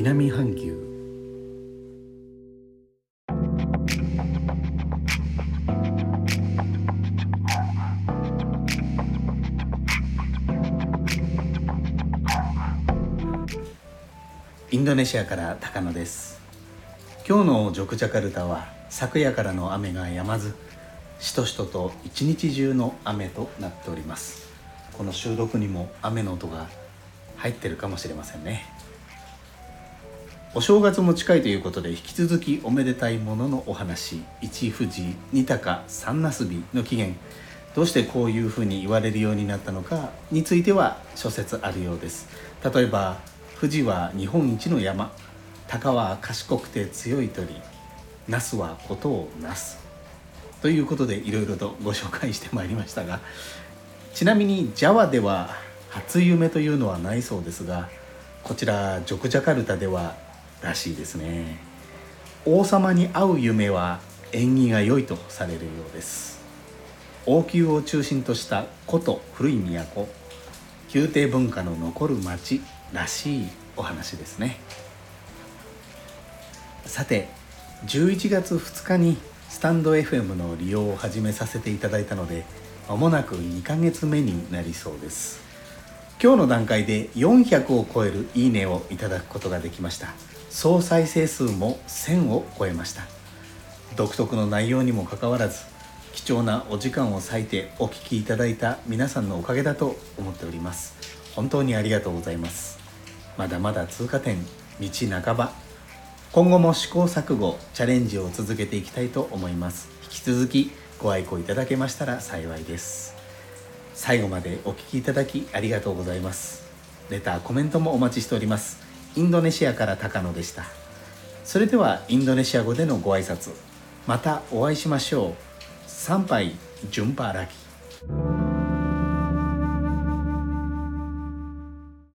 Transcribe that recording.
南半球。インドネシアから高野です。今日のジョクジャカルタは昨夜からの雨が止まずしとしとと一日中の雨となっております。この収録にも雨の音が入ってるかもしれませんね。お正月も近いということで引き続きおめでたいもののお話。一富士二鷹三なすびの起源。どうしてこういうふうに言われるようになったのかについては諸説あるようです。例えば富士は日本一の山。鷹は賢くて強い鳥。那須はことをなすということでいろいろとご紹介してまいりましたが。ちなみにジャワでは初夢というのはないそうですがこちらジョクジャカルタではらしいですね。王様に会う夢は縁起が良いとされるようです。王宮を中心とした古都古い都宮廷文化の残る町らしいお話ですね。さて11月2日にスタンド FM の利用を始めさせていただいたので間もなく2ヶ月目になりそうです。今日の段階で400を超えるいいねをいただくことができました。総再生数も1000を超えました。独特の内容にもかかわらず貴重なお時間を割いてお聞きいただいた皆さんのおかげだと思っております。本当にありがとうございます。まだまだ通過点道半ば。今後も試行錯誤チャレンジを続けていきたいと思います。引き続きご愛顧いただけましたら幸いです。最後までお聴きいただきありがとうございます。レターコメントもお待ちしております。インドネシアから高野でした。それではインドネシア語でのご挨拶。またお会いしましょう。参拝順パラキ